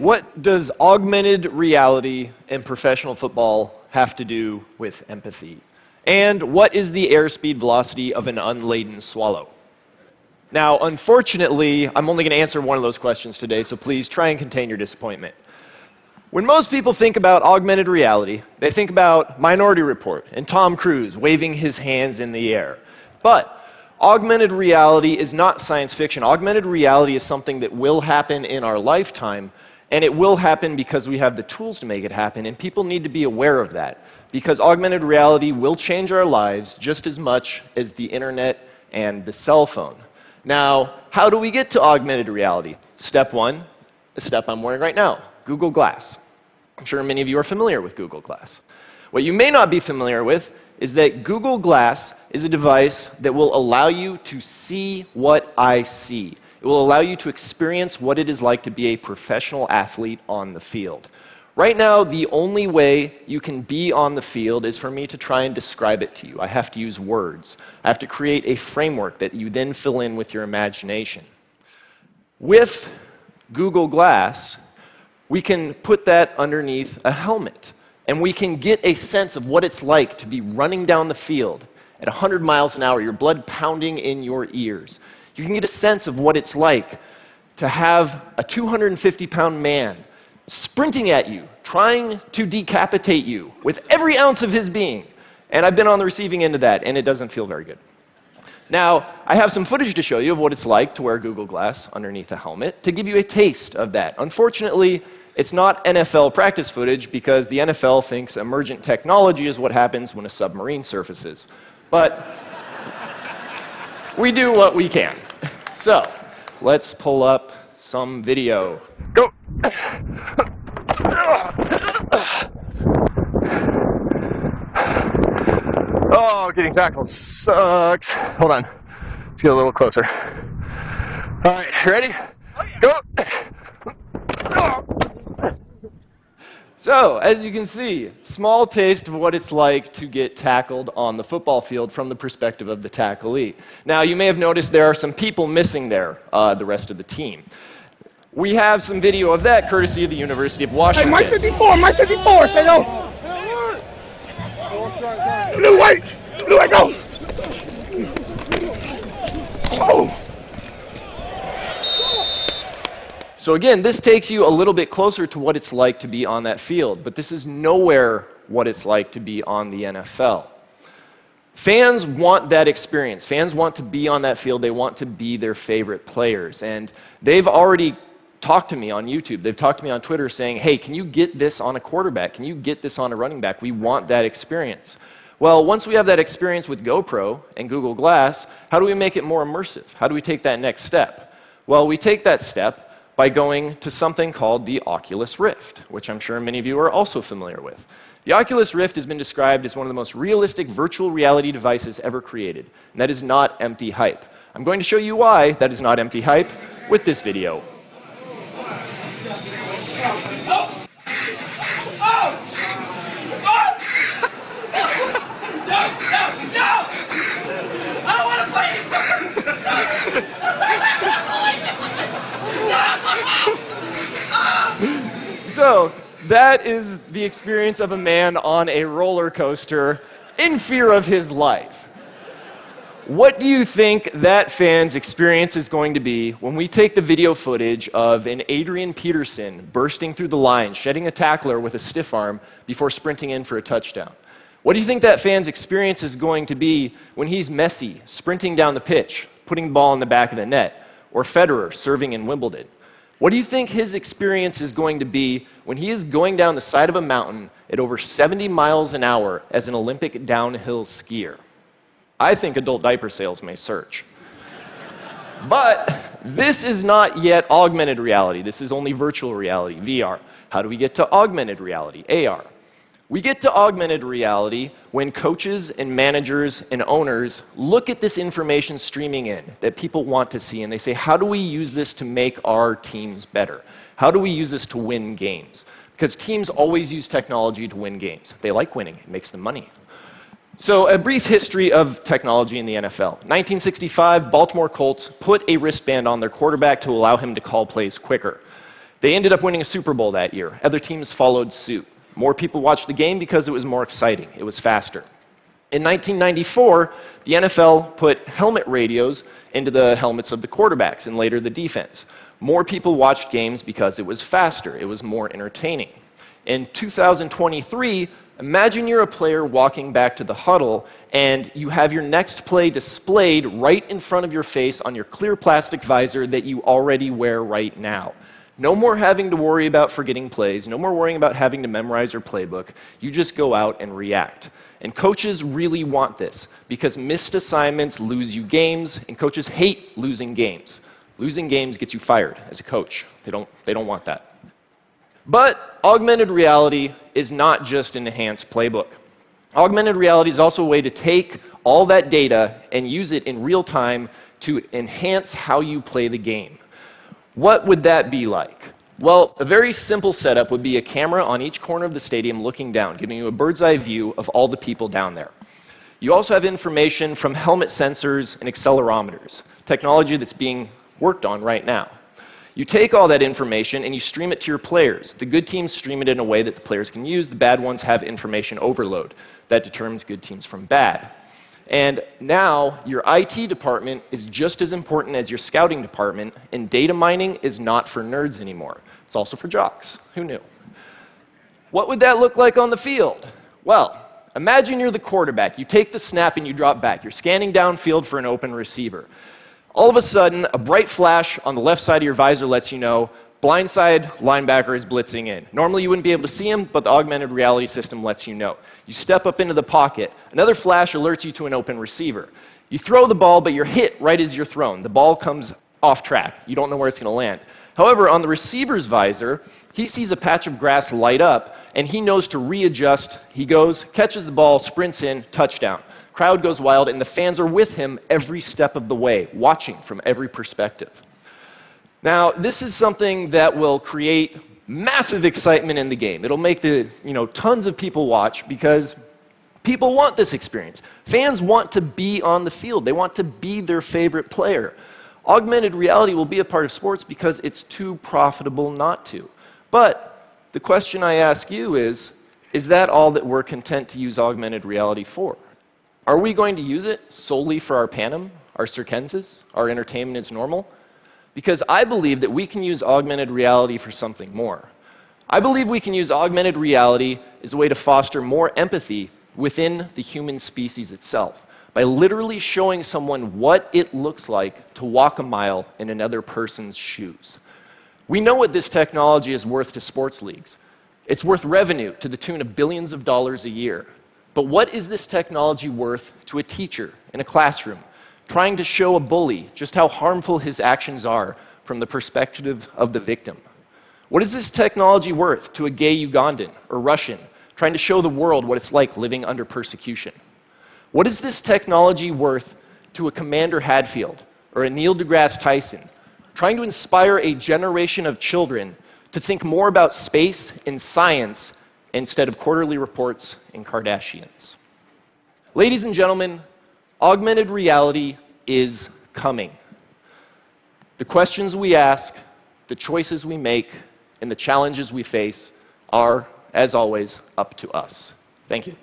What does augmented reality in professional football have to do with empathy? And what is the airspeed velocity of an unladen swallow? Now, unfortunately, I'm only going to answer one of those questions today, so please try and contain your disappointment. When most people think about augmented reality, they think about Minority Report and Tom Cruise waving his hands in the air. But augmented reality is not science fiction. Augmented reality is something that will happen in our lifetime, and it will happen because we have the tools to make it happen, and people need to be aware of that. Because augmented reality will change our lives just as much as the internet and the cell phone. Now, how do we get to augmented reality? Step one, the step I'm wearing right now Google Glass. I'm sure many of you are familiar with Google Glass. What you may not be familiar with is that Google Glass is a device that will allow you to see what I see. It will allow you to experience what it is like to be a professional athlete on the field. Right now, the only way you can be on the field is for me to try and describe it to you. I have to use words. I have to create a framework that you then fill in with your imagination. With Google Glass, we can put that underneath a helmet. And we can get a sense of what it's like to be running down the field at 100 miles an hour, your blood pounding in your ears. You can get a sense of what it's like to have a 250 pound man sprinting at you, trying to decapitate you with every ounce of his being. And I've been on the receiving end of that, and it doesn't feel very good. Now, I have some footage to show you of what it's like to wear Google Glass underneath a helmet to give you a taste of that. Unfortunately, it's not NFL practice footage because the NFL thinks emergent technology is what happens when a submarine surfaces. But we do what we can. So, let's pull up some video. Go! Oh, getting tackled sucks. Hold on. Let's get a little closer. All right, ready? Oh, Go! So, as you can see, small taste of what it's like to get tackled on the football field from the perspective of the tacklee. Now, you may have noticed there are some people missing there, uh, the rest of the team. We have some video of that courtesy of the University of Washington. Hey, my 54, my 54, say no. Blue, white, blue, white, go. Oh. So, again, this takes you a little bit closer to what it's like to be on that field, but this is nowhere what it's like to be on the NFL. Fans want that experience. Fans want to be on that field. They want to be their favorite players. And they've already talked to me on YouTube. They've talked to me on Twitter saying, hey, can you get this on a quarterback? Can you get this on a running back? We want that experience. Well, once we have that experience with GoPro and Google Glass, how do we make it more immersive? How do we take that next step? Well, we take that step by going to something called the Oculus Rift, which I'm sure many of you are also familiar with. The Oculus Rift has been described as one of the most realistic virtual reality devices ever created, and that is not empty hype. I'm going to show you why that is not empty hype with this video. That is the experience of a man on a roller coaster in fear of his life. What do you think that fan's experience is going to be when we take the video footage of an Adrian Peterson bursting through the line, shedding a tackler with a stiff arm before sprinting in for a touchdown? What do you think that fan's experience is going to be when he's Messi sprinting down the pitch, putting the ball in the back of the net, or Federer serving in Wimbledon? What do you think his experience is going to be when he is going down the side of a mountain at over 70 miles an hour as an Olympic downhill skier? I think adult diaper sales may surge. but this is not yet augmented reality. This is only virtual reality, VR. How do we get to augmented reality, AR? We get to augmented reality when coaches and managers and owners look at this information streaming in that people want to see and they say, how do we use this to make our teams better? How do we use this to win games? Because teams always use technology to win games. They like winning, it makes them money. So, a brief history of technology in the NFL. 1965, Baltimore Colts put a wristband on their quarterback to allow him to call plays quicker. They ended up winning a Super Bowl that year. Other teams followed suit. More people watched the game because it was more exciting, it was faster. In 1994, the NFL put helmet radios into the helmets of the quarterbacks and later the defense. More people watched games because it was faster, it was more entertaining. In 2023, imagine you're a player walking back to the huddle and you have your next play displayed right in front of your face on your clear plastic visor that you already wear right now. No more having to worry about forgetting plays, no more worrying about having to memorize your playbook. You just go out and react. And coaches really want this because missed assignments lose you games, and coaches hate losing games. Losing games gets you fired as a coach. They don't, they don't want that. But augmented reality is not just an enhanced playbook. Augmented reality is also a way to take all that data and use it in real time to enhance how you play the game. What would that be like? Well, a very simple setup would be a camera on each corner of the stadium looking down, giving you a bird's eye view of all the people down there. You also have information from helmet sensors and accelerometers, technology that's being worked on right now. You take all that information and you stream it to your players. The good teams stream it in a way that the players can use, the bad ones have information overload. That determines good teams from bad. And now your IT department is just as important as your scouting department, and data mining is not for nerds anymore. It's also for jocks. Who knew? What would that look like on the field? Well, imagine you're the quarterback. You take the snap and you drop back. You're scanning downfield for an open receiver. All of a sudden, a bright flash on the left side of your visor lets you know Blindside linebacker is blitzing in. Normally, you wouldn't be able to see him, but the augmented reality system lets you know. You step up into the pocket. Another flash alerts you to an open receiver. You throw the ball, but you're hit right as you're thrown. The ball comes off track. You don't know where it's going to land. However, on the receiver's visor, he sees a patch of grass light up, and he knows to readjust. He goes, catches the ball, sprints in, touchdown. Crowd goes wild, and the fans are with him every step of the way, watching from every perspective. Now, this is something that will create massive excitement in the game. It'll make the, you know, tons of people watch because people want this experience. Fans want to be on the field. They want to be their favorite player. Augmented reality will be a part of sports because it's too profitable not to. But the question I ask you is is that all that we're content to use augmented reality for? Are we going to use it solely for our Panem, our circenses, our entertainment is normal? Because I believe that we can use augmented reality for something more. I believe we can use augmented reality as a way to foster more empathy within the human species itself by literally showing someone what it looks like to walk a mile in another person's shoes. We know what this technology is worth to sports leagues. It's worth revenue to the tune of billions of dollars a year. But what is this technology worth to a teacher in a classroom trying to show a bully just how harmful his actions are from the perspective of the victim. What is this technology worth to a gay Ugandan or Russian trying to show the world what it's like living under persecution? What is this technology worth to a Commander Hadfield or a Neil deGrasse Tyson trying to inspire a generation of children to think more about space and science instead of quarterly reports and Kardashians? Ladies and gentlemen, Augmented reality is coming. The questions we ask, the choices we make, and the challenges we face are, as always, up to us. Thank you.